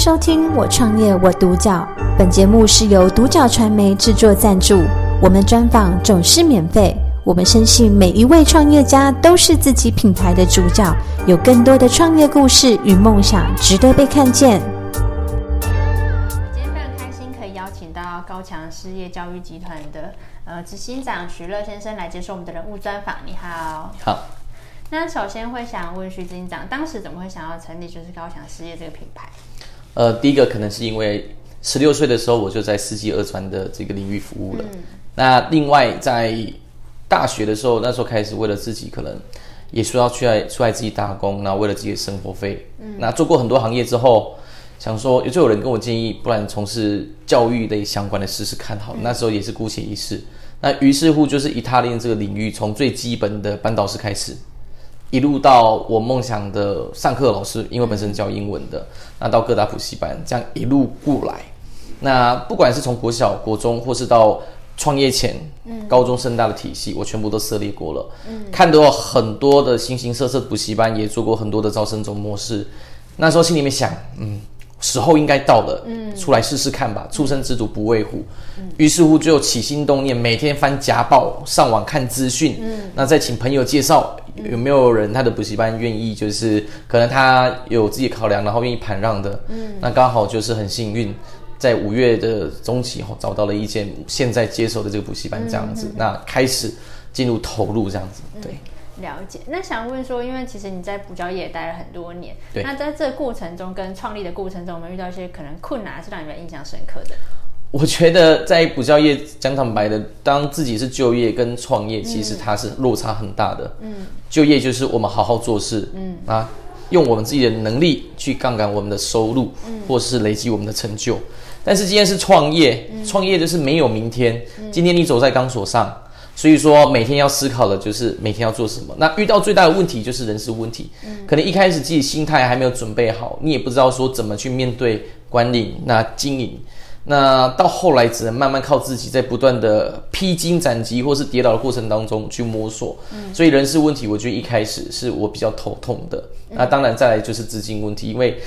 收听《我创业我独角》，本节目是由独角传媒制作赞助，我们专访总是免费。我们深信每一位创业家都是自己品牌的主角，有更多的创业故事与梦想值得被看见。今天非常开心可以邀请到高强事业教育集团的呃执行长徐乐先生来接受我们的人物专访。你好，好。那首先会想问徐执行长，当时怎么会想要成立就是高强事业这个品牌？呃，第一个可能是因为十六岁的时候我就在四季二专的这个领域服务了。嗯、那另外在大学的时候，那时候开始为了自己可能也需要去来出来自己打工，然后为了自己的生活费。嗯。那做过很多行业之后，想说也就有人跟我建议，不然从事教育类相关的试试看好。嗯、那时候也是姑且一试。那于是乎就是以踏进这个领域，从最基本的班导师开始。一路到我梦想的上课老师，因为本身教英文的，那到各大补习班，这样一路过来，那不管是从国小、国中，或是到创业前，嗯，高中、升大的体系，我全部都涉猎过了，嗯，看到很多的形形色色的补习班，也做过很多的招生总模式，那时候心里面想，嗯。时候应该到了，嗯，出来试试看吧。初生之犊不畏虎，嗯，于是乎就起心动念，每天翻家报，上网看资讯，嗯，那再请朋友介绍，有没有人他的补习班愿意，就是可能他有自己考量，然后愿意盘让的，嗯，那刚好就是很幸运，在五月的中期后找到了一间现在接手的这个补习班，这样子，嗯，那开始进入投入这样子，对。了解，那想问说，因为其实你在补教业也待了很多年，对，那在这个过程中跟创立的过程中，有没有遇到一些可能困难，是让你们印象深刻的？我觉得在补教业讲坦白的，当自己是就业跟创业，其实它是落差很大的。嗯，就业就是我们好好做事，嗯啊，用我们自己的能力去杠杆我们的收入，嗯，或是累积我们的成就。但是今天是创业，创业就是没有明天。今天你走在钢索上。所以说，每天要思考的就是每天要做什么。那遇到最大的问题就是人事问题。嗯，可能一开始自己心态还没有准备好，你也不知道说怎么去面对管理、那经营。那到后来只能慢慢靠自己，在不断的披荆斩棘或是跌倒的过程当中去摸索。嗯，所以人事问题，我觉得一开始是我比较头痛的。那当然再来就是资金问题，因为。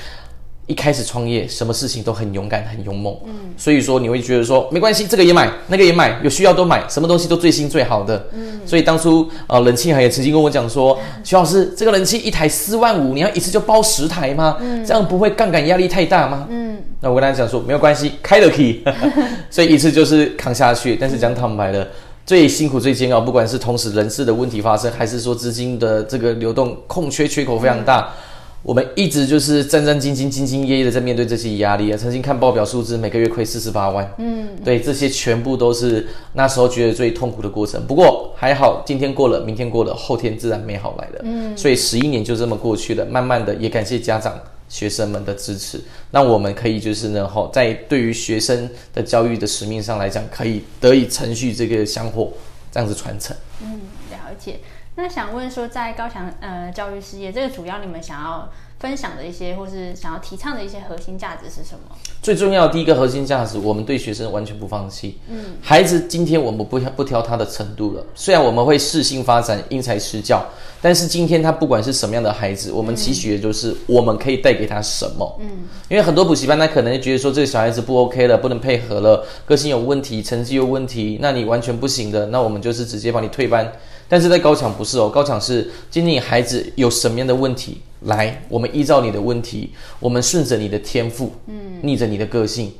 一开始创业，什么事情都很勇敢、很勇猛，嗯，所以说你会觉得说没关系，这个也买，那个也买，有需要都买，什么东西都最新最好的，嗯，所以当初呃冷气行也曾经跟我讲说，徐老师，这个冷气一台四万五，你要一次就包十台吗？嗯，这样不会杠杆压力太大吗？嗯，那我跟他讲说没有关系，开了可以，所以一次就是扛下去。但是讲坦白的，最辛苦、最煎熬，不管是同时人事的问题发生，还是说资金的这个流动空缺缺口非常大。嗯我们一直就是战战兢兢、兢兢业业的在面对这些压力啊。曾经看报表数字，每个月亏四十八万。嗯，对，这些全部都是那时候觉得最痛苦的过程。不过还好，今天过了，明天过了，后天自然美好来了。嗯，所以十一年就这么过去了。慢慢的，也感谢家长、学生们的支持，那我们可以就是呢，吼，在对于学生的教育的使命上来讲，可以得以承续这个香火，这样子传承。嗯，了解。那想问说，在高强呃教育事业，这个主要你们想要分享的一些，或是想要提倡的一些核心价值是什么？最重要的第一个核心价值，我们对学生完全不放弃。嗯，孩子今天我们不不挑他的程度了，虽然我们会适性发展、因材施教，但是今天他不管是什么样的孩子，我们期许的就是我们可以带给他什么。嗯，因为很多补习班他可能觉得说这个小孩子不 OK 了，不能配合了，个性有问题，成绩有问题，那你完全不行的，那我们就是直接帮你退班。但是在高强不是哦，高强是今天你孩子有什么样的问题，来，我们依照你的问题，我们顺着你的天赋，嗯，逆着你的个性。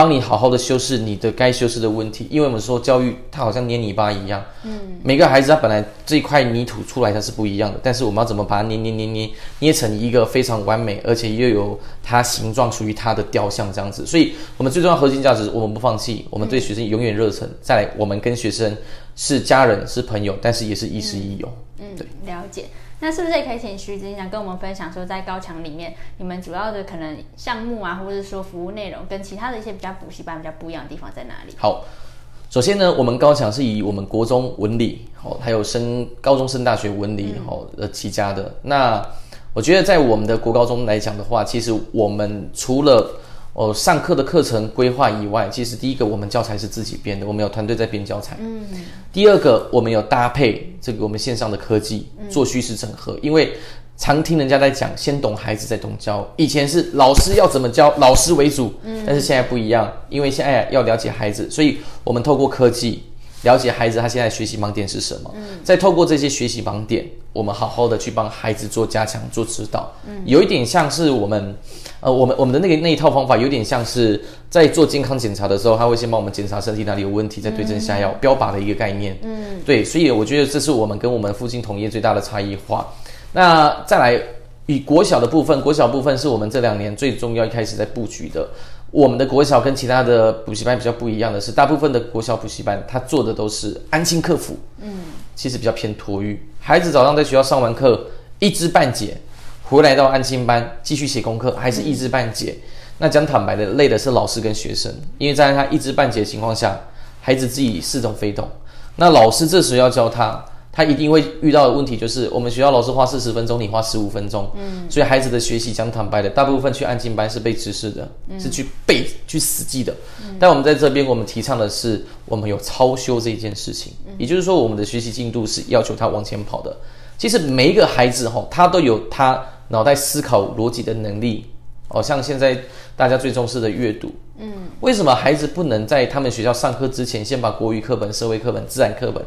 帮你好好的修饰你的该修饰的问题，因为我们说教育它好像捏泥巴一样，嗯，每个孩子他本来这一块泥土出来它是不一样的，但是我们要怎么把它捏捏捏捏捏成一个非常完美，而且又有它形状属于它的雕像这样子，所以我们最重要核心价值我们不放弃，我们对学生永远热忱，再来我们跟学生是家人是朋友，但是也是亦师亦友，嗯，对，了解。那是不是也可以请徐执行长跟我们分享说，在高墙里面，你们主要的可能项目啊，或者是说服务内容，跟其他的一些比较补习班比较不一样的地方在哪里？好，首先呢，我们高墙是以我们国中文理，哦，还有升高中升大学文理，哦，呃起家的。那我觉得在我们的国高中来讲的话，其实我们除了哦，上课的课程规划以外，其实第一个我们教材是自己编的，我们有团队在编教材。嗯。第二个，我们有搭配这个我们线上的科技做虚实整合，嗯、因为常听人家在讲，先懂孩子再懂教。以前是老师要怎么教，老师为主，但是现在不一样，因为现在要了解孩子，所以我们透过科技了解孩子他现在学习盲点是什么，嗯再透过这些学习盲点，我们好好的去帮孩子做加强、做指导。嗯有一点像是我们，呃，我们我们的那个那一套方法，有点像是在做健康检查的时候，他会先帮我们检查身体哪里有问题，再对症下药、标靶的一个概念。嗯，对，所以我觉得这是我们跟我们附近同业最大的差异化。那再来，以国小的部分，国小部分是我们这两年最重要一开始在布局的。我们的国小跟其他的补习班比较不一样的是，大部分的国小补习班他做的都是安心客服，嗯，其实比较偏托育。孩子早上在学校上完课一知半解，回来到安心班继续写功课，还是一知半解。嗯、那讲坦白的，累的是老师跟学生，因为在他一知半解的情况下，孩子自己似懂非懂。那老师这时候要教他。他一定会遇到的问题就是，我们学校老师花四十分钟，你花十五分钟，嗯，所以孩子的学习讲坦白的，大部分去安静班是背知识的，嗯、是去背去死记的。嗯、但我们在这边，我们提倡的是，我们有超修这一件事情，嗯、也就是说，我们的学习进度是要求他往前跑的。其实每一个孩子哈，他都有他脑袋思考逻辑的能力。哦，像现在大家最重视的阅读，嗯，为什么孩子不能在他们学校上课之前，先把国语课本、社会课本、自然课本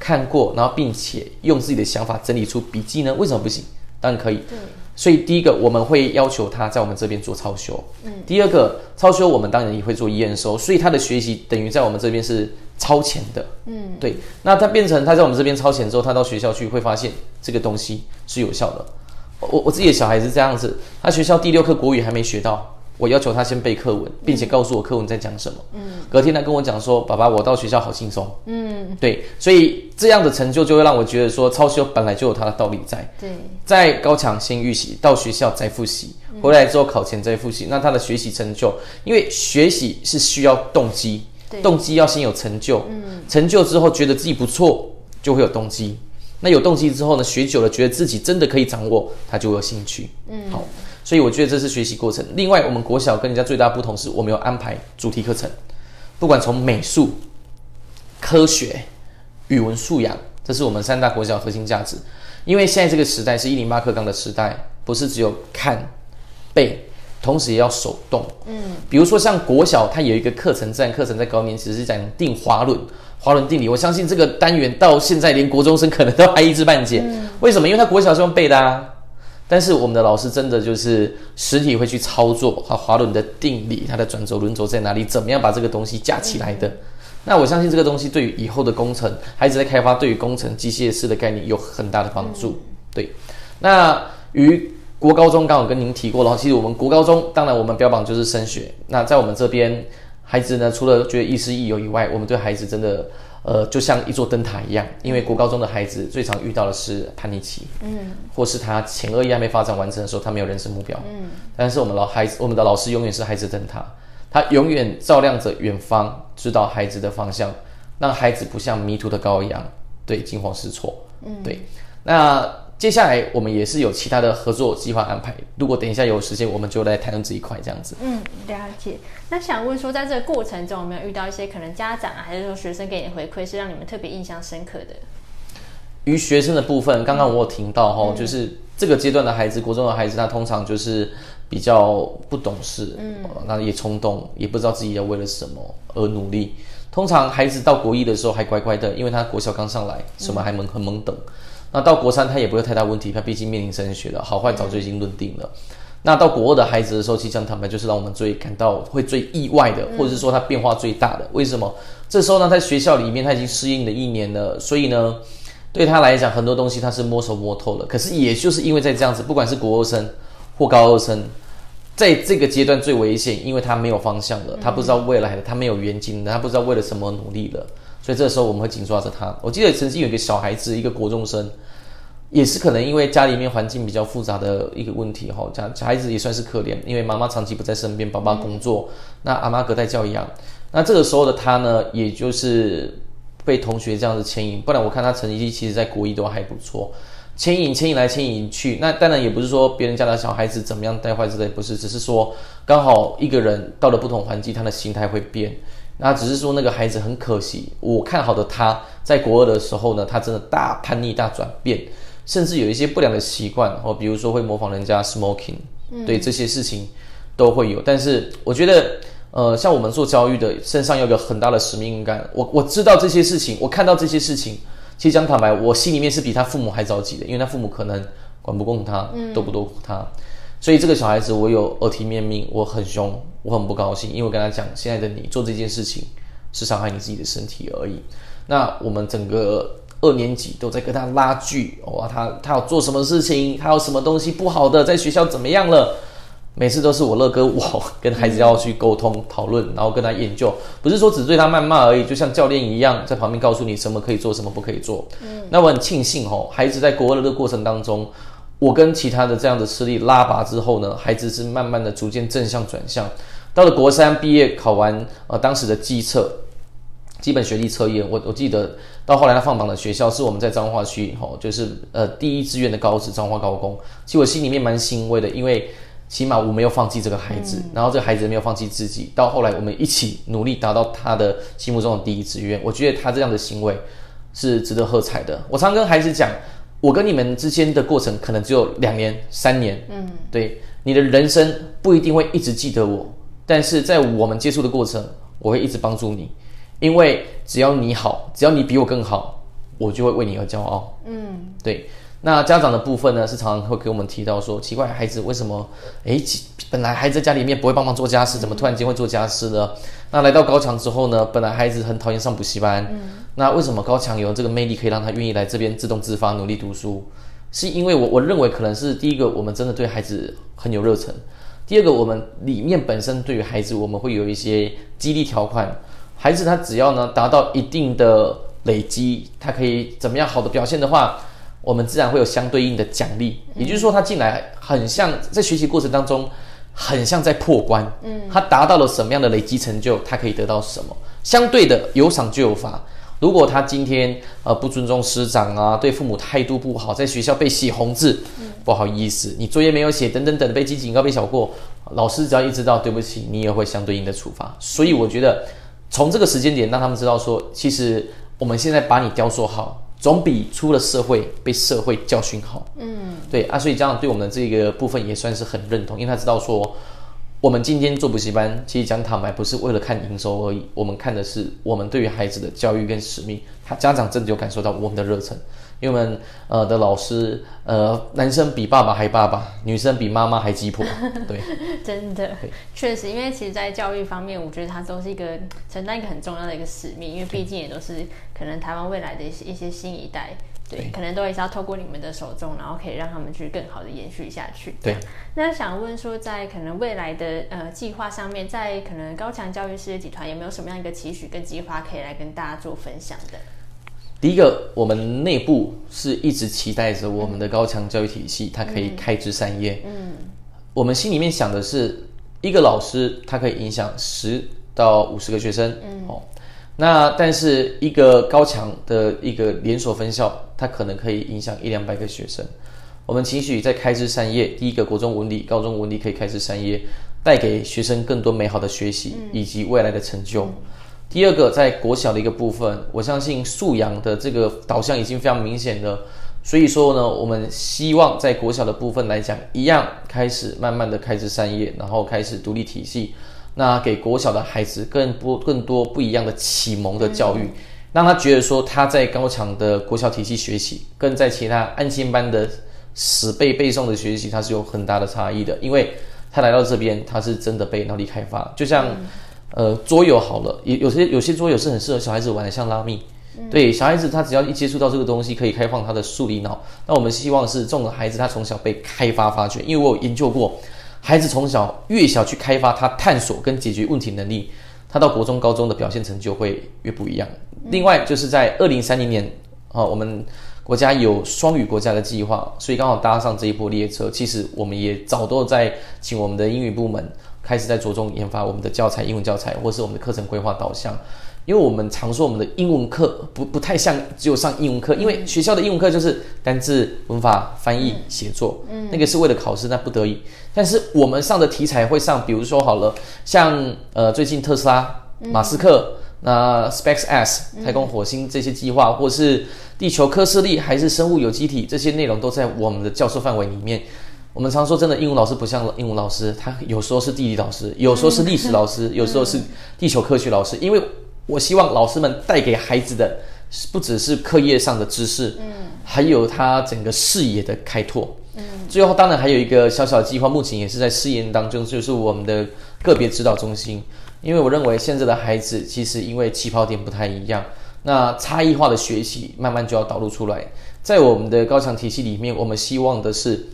看过，然后并且用自己的想法整理出笔记呢？为什么不行？当然可以。对。所以第一个，我们会要求他在我们这边做超修。嗯。第二个，超修我们当然也会做验收，所以他的学习等于在我们这边是超前的。嗯。对。那他变成他在我们这边超前之后，他到学校去会发现这个东西是有效的。我我自己的小孩是这样子，他学校第六课国语还没学到，我要求他先背课文，并且告诉我课文在讲什么。嗯，隔天他跟我讲说：“爸爸，我到学校好轻松。”嗯，对，所以这样的成就就会让我觉得说，超修本来就有它的道理在。对，在高强先预习，到学校再复习，回来之后考前再复习，那他的学习成就，因为学习是需要动机，动机要先有成就，嗯，成就之后觉得自己不错，就会有动机。那有动机之后呢？学久了，觉得自己真的可以掌握，他就有兴趣。嗯，好，所以我觉得这是学习过程。另外，我们国小跟人家最大不同是我们有安排主题课程，不管从美术、科学、语文素养，这是我们三大国小核心价值。因为现在这个时代是一零八课纲的时代，不是只有看背，同时也要手动。嗯，比如说像国小，它有一个课程，自然课程在高年级是讲定滑轮。滑轮定理，我相信这个单元到现在连国中生可能都还一知半解。嗯、为什么？因为他国小是用背的啊。但是我们的老师真的就是实体会去操作和，滑轮的定理，它的转轴轮轴在哪里？怎么样把这个东西架起来的？嗯、那我相信这个东西对于以后的工程，孩子在开发对于工程机械式的概念有很大的帮助。嗯、对。那于国高中刚好跟您提过了，其实我们国高中当然我们标榜就是升学。那在我们这边。孩子呢，除了觉得亦师亦友以外，我们对孩子真的，呃，就像一座灯塔一样。因为国高中的孩子最常遇到的是叛逆期，嗯，或是他前额叶还没发展完成的时候，他没有人生目标，嗯。但是我们老孩子，我们的老师永远是孩子灯塔，他永远照亮着远方，指导孩子的方向，让孩子不像迷途的羔羊，对，惊慌失措，嗯，对。那。接下来我们也是有其他的合作计划安排。如果等一下有时间，我们就来谈论这一块，这样子。嗯，了解。那想问说，在这个过程中，有没有遇到一些可能家长啊，还是说学生给你的回馈，是让你们特别印象深刻的？于学生的部分，刚刚我有听到哈，嗯、就是这个阶段的孩子，国中的孩子，他通常就是比较不懂事，嗯，那也冲动，也不知道自己要为了什么而努力。通常孩子到国一的时候还乖乖的，因为他国小刚上来，什么还懵很懵懂。那到国三他也不会太大问题，他毕竟面临升学了，好坏早就已经论定了。那到国二的孩子的时候，其实讲坦白就是让我们最感到会最意外的，或者是说他变化最大的。为什么？这时候呢，在学校里面他已经适应了一年了，所以呢，对他来讲很多东西他是摸熟摸透了。可是也就是因为在这样子，不管是国二生或高二生，在这个阶段最危险，因为他没有方向了，他不知道未来的，他没有远景，他不知道为了什么努力了。所以这个时候我们会紧抓着他。我记得曾经有一个小孩子，一个国中生，也是可能因为家里面环境比较复杂的一个问题哈。家小孩子也算是可怜，因为妈妈长期不在身边，爸爸工作，那阿妈隔代教养。那这个时候的他呢，也就是被同学这样子牵引。不然我看他成绩其实在国一都还不错，牵引牵引来牵引去。那当然也不是说别人家的小孩子怎么样带坏之类，不是，只是说刚好一个人到了不同环境，他的心态会变。那只是说那个孩子很可惜，我看好的他在国二的时候呢，他真的大叛逆、大转变，甚至有一些不良的习惯哦，比如说会模仿人家 smoking，对这些事情都会有。但是我觉得，呃，像我们做教育的，身上有个很大的使命感。我我知道这些事情，我看到这些事情，其实讲坦白，我心里面是比他父母还着急的，因为他父母可能管不过他，斗不多顾他。所以这个小孩子，我有耳提面命，我很凶，我很不高兴，因为我跟他讲，现在的你做这件事情是伤害你自己的身体而已。那我们整个二年级都在跟他拉锯，哇，他他要做什么事情，他有什么东西不好的，在学校怎么样了？每次都是我乐哥，我跟孩子要去沟通讨论，然后跟他研究，不是说只对他谩骂而已，就像教练一样，在旁边告诉你什么可以做，什么不可以做。嗯，那我很庆幸哦，孩子在国二的过程当中。我跟其他的这样的势力拉拔之后呢，孩子是慢慢的逐渐正向转向，到了国三毕业考完呃当时的基测，基本学历测验，我我记得到后来他放榜的学校是我们在彰化区吼，就是呃第一志愿的高职彰化高工，其实我心里面蛮欣慰的，因为起码我没有放弃这个孩子，然后这个孩子没有放弃自己，到后来我们一起努力达到他的心目中的第一志愿，我觉得他这样的行为是值得喝彩的。我常跟孩子讲。我跟你们之间的过程可能只有两年、三年，嗯，对，你的人生不一定会一直记得我，但是在我们接触的过程，我会一直帮助你，因为只要你好，只要你比我更好，我就会为你而骄傲，嗯，对。那家长的部分呢，是常常会给我们提到说，奇怪，孩子为什么，诶，本来孩子在家里面不会帮忙做家事，怎么突然间会做家事呢？那来到高强之后呢，本来孩子很讨厌上补习班，那为什么高强有这个魅力，可以让他愿意来这边自动自发努力读书？是因为我我认为可能是第一个，我们真的对孩子很有热忱；第二个，我们里面本身对于孩子，我们会有一些激励条款，孩子他只要呢达到一定的累积，他可以怎么样好的表现的话。我们自然会有相对应的奖励，也就是说，他进来很像在学习过程当中，很像在破关。嗯，他达到了什么样的累积成就，他可以得到什么？相对的，有赏就有罚。如果他今天呃不尊重师长啊，对父母态度不好，在学校被写红字，嗯，不好意思，你作业没有写，等等等，被记警告，被小过，老师只要一知道，对不起，你也会相对应的处罚。所以我觉得，从这个时间点让他们知道说，其实我们现在把你雕塑好。总比出了社会被社会教训好。嗯，对啊，所以家长对我们的这个部分也算是很认同，因为他知道说，我们今天做补习班，其实讲坦白不是为了看营收而已，我们看的是我们对于孩子的教育跟使命。他家长真的有感受到我们的热忱。因为我们呃的老师，呃，男生比爸爸还爸爸，女生比妈妈还鸡婆，对，真的，确实，因为其实，在教育方面，我觉得他都是一个承担一个很重要的一个使命，因为毕竟也都是可能台湾未来的一些一些新一代，对，对。可能都也是要透过你们的手中，然后可以让他们去更好的延续下去。对，那想问说，在可能未来的呃计划上面，在可能高强教育事业集团有没有什么样一个期许跟计划可以来跟大家做分享的？第一个，我们内部是一直期待着我们的高强教育体系，它可以开枝散叶。嗯，我们心里面想的是，一个老师他可以影响十到五十个学生。嗯，哦，那但是一个高强的一个连锁分校，它可能可以影响一两百个学生。我们期许在开枝散叶，第一个国中文理、高中文理可以开枝散叶，带给学生更多美好的学习以及未来的成就。嗯第二个，在国小的一个部分，我相信素养的这个导向已经非常明显了。所以说呢，我们希望在国小的部分来讲，一样开始慢慢的开枝散叶，然后开始独立体系，那给国小的孩子更多更多不一样的启蒙的教育，让他觉得说他在高强的国小体系学习，跟在其他安心班的死背背诵的学习，它是有很大的差异的。因为他来到这边，他是真的被脑力开发，就像。呃，桌游好了，有有些有些桌游是很适合小孩子玩的，像拉密。嗯、对，小孩子他只要一接触到这个东西，可以开放他的数理脑。那我们希望是这种孩子，他从小被开发发掘，因为我有研究过，孩子从小越小去开发他探索跟解决问题能力，他到国中、高中的表现成就会越不一样。另外就是在二零三零年，啊，我们国家有双语国家的计划，所以刚好搭上这一波列车。其实我们也早都在请我们的英语部门。开始在着重研发我们的教材，英文教材，或是我们的课程规划导向，因为我们常说我们的英文课不不太像只有上英文课，因为学校的英文课就是单字、文法、翻译、写作，嗯，那个是为了考试，那不得已。但是我们上的题材会上，比如说好了，像呃最近特斯拉、马斯克那 SpaceX 太空火星这些计划，或是地球科斯力还是生物有机体这些内容，都在我们的教授范围里面。我们常说，真的，英文老师不像英文老师，他有时候是地理老师，有时候是历史老师，有时候是地球科学老师。因为我希望老师们带给孩子的，不只是课业上的知识，嗯，还有他整个视野的开拓。嗯，最后当然还有一个小小的计划，目前也是在试验当中，就是我们的个别指导中心。因为我认为现在的孩子其实因为起跑点不太一样，那差异化的学习慢慢就要导入出来。在我们的高强体系里面，我们希望的是，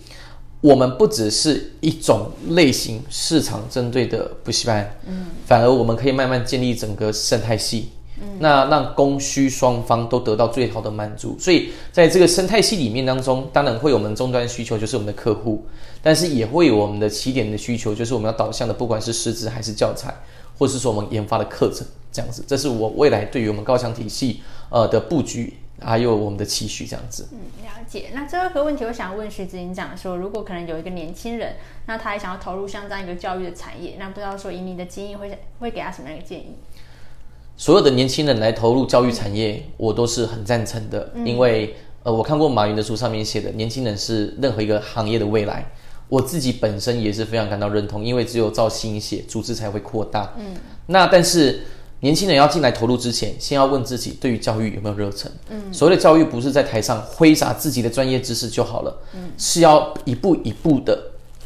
我们不只是一种类型市场针对的补习班，嗯，反而我们可以慢慢建立整个生态系，嗯，那让供需双方都得到最好的满足。所以在这个生态系里面当中，当然会有我们终端需求，就是我们的客户，但是也会有我们的起点的需求，就是我们要导向的，不管是师资还是教材。或是说我们研发的课程这样子，这是我未来对于我们高强体系呃的布局，还有我们的期许这样子。嗯，了解。那最后一个问题，我想问徐执行长说，如果可能有一个年轻人，那他也想要投入像这样一个教育的产业，那不知道说以你的经验会会给他什么样的建议？所有的年轻人来投入教育产业，嗯、我都是很赞成的，嗯、因为呃，我看过马云的书上面写的，年轻人是任何一个行业的未来。我自己本身也是非常感到认同，因为只有造新血，组织才会扩大。嗯，那但是年轻人要进来投入之前，先要问自己对于教育有没有热忱。嗯，所谓的教育不是在台上挥洒自己的专业知识就好了，嗯，是要一步一步的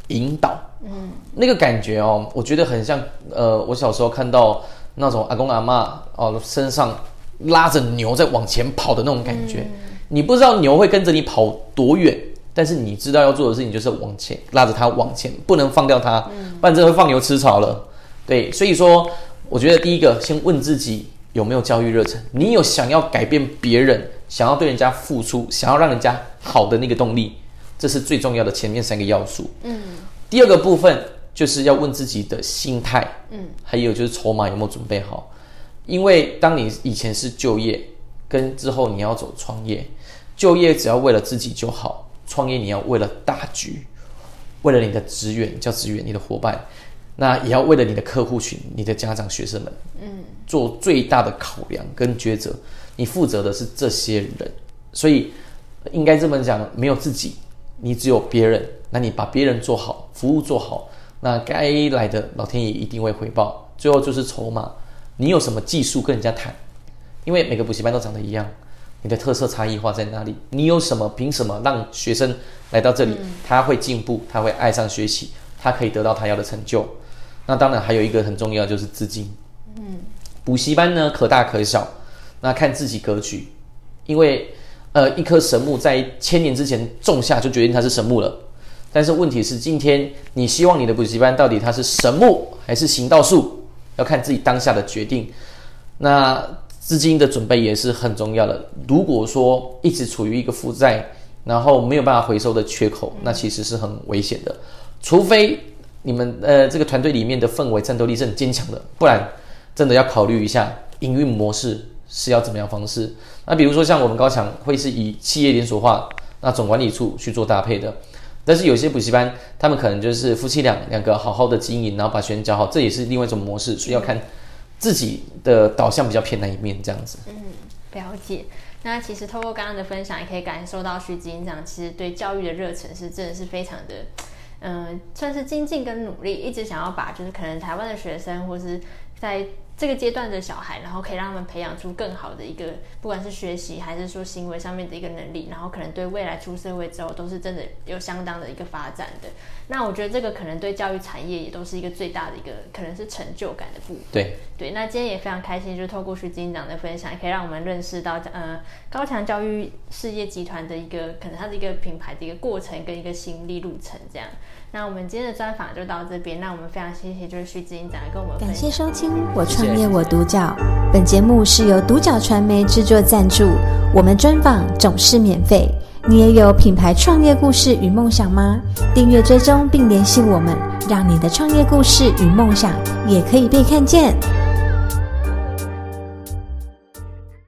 引导。嗯，那个感觉哦，我觉得很像呃，我小时候看到那种阿公阿妈哦身上拉着牛在往前跑的那种感觉，嗯，你不知道牛会跟着你跑多远。但是你知道要做的事情就是往前拉着它往前，不能放掉它，嗯不然真的会放牛吃草了。对，所以说我觉得第一个先问自己有没有教育热忱，你有想要改变别人、想要对人家付出、想要让人家好的那个动力，这是最重要的前面三个要素。嗯，第二个部分就是要问自己的心态，嗯，还有就是筹码有没有准备好，因为当你以前是就业，跟之后你要走创业，就业只要为了自己就好。创业你要为了大局，为了你的职员叫职员，你的伙伴，那也要为了你的客户群、你的家长、学生们，嗯，做最大的考量跟抉择。你负责的是这些人，所以应该这么讲，没有自己，你只有别人。那你把别人做好，服务做好，那该来的老天爷一定会回报。最后就是筹码，你有什么技术跟人家谈？因为每个补习班都长得一样。你的特色差异化在哪里？你有什么？凭什么让学生来到这里？他会进步，他会爱上学习，他可以得到他要的成就。那当然还有一个很重要就是资金。嗯，补习班呢，可大可小，那看自己格局。因为呃，一棵神木在千年之前种下就决定它是神木了。但是问题是，今天你希望你的补习班到底它是神木还是行道树？要看自己当下的决定。那。资金的准备也是很重要的。如果说一直处于一个负债，然后没有办法回收的缺口，那其实是很危险的。除非你们呃这个团队里面的氛围战斗力是很坚强的，不然真的要考虑一下营运模式是要怎么样方式。那比如说像我们高强会是以企业连锁化，那总管理处去做搭配的。但是有些补习班，他们可能就是夫妻俩两个好好的经营，然后把学生教好，这也是另外一种模式，所以要看。自己的导向比较偏哪一面，这样子。嗯，了解。那其实透过刚刚的分享，也可以感受到徐执行长其实对教育的热忱是真的是非常的，嗯、算是精进跟努力，一直想要把就是可能台湾的学生或是在。这个阶段的小孩，然后可以让他们培养出更好的一个，不管是学习还是说行为上面的一个能力，然后可能对未来出社会之后都是真的有相当的一个发展的。那我觉得这个可能对教育产业也都是一个最大的一个可能是成就感的部分。对对，那今天也非常开心，就是透过徐金长的分享，可以让我们认识到呃高强教育事业集团的一个可能它的一个品牌的一个过程跟一个心力路程这样。那我们今天的专访就到这边。那我们非常谢谢，就是徐执行长跟我们。感谢收听《我创业我独角》，本节目是由独角传媒制作赞助。我们专访总是免费。你也有品牌创业故事与梦想吗？订阅追踪并联系我们，让你的创业故事与梦想也可以被看见。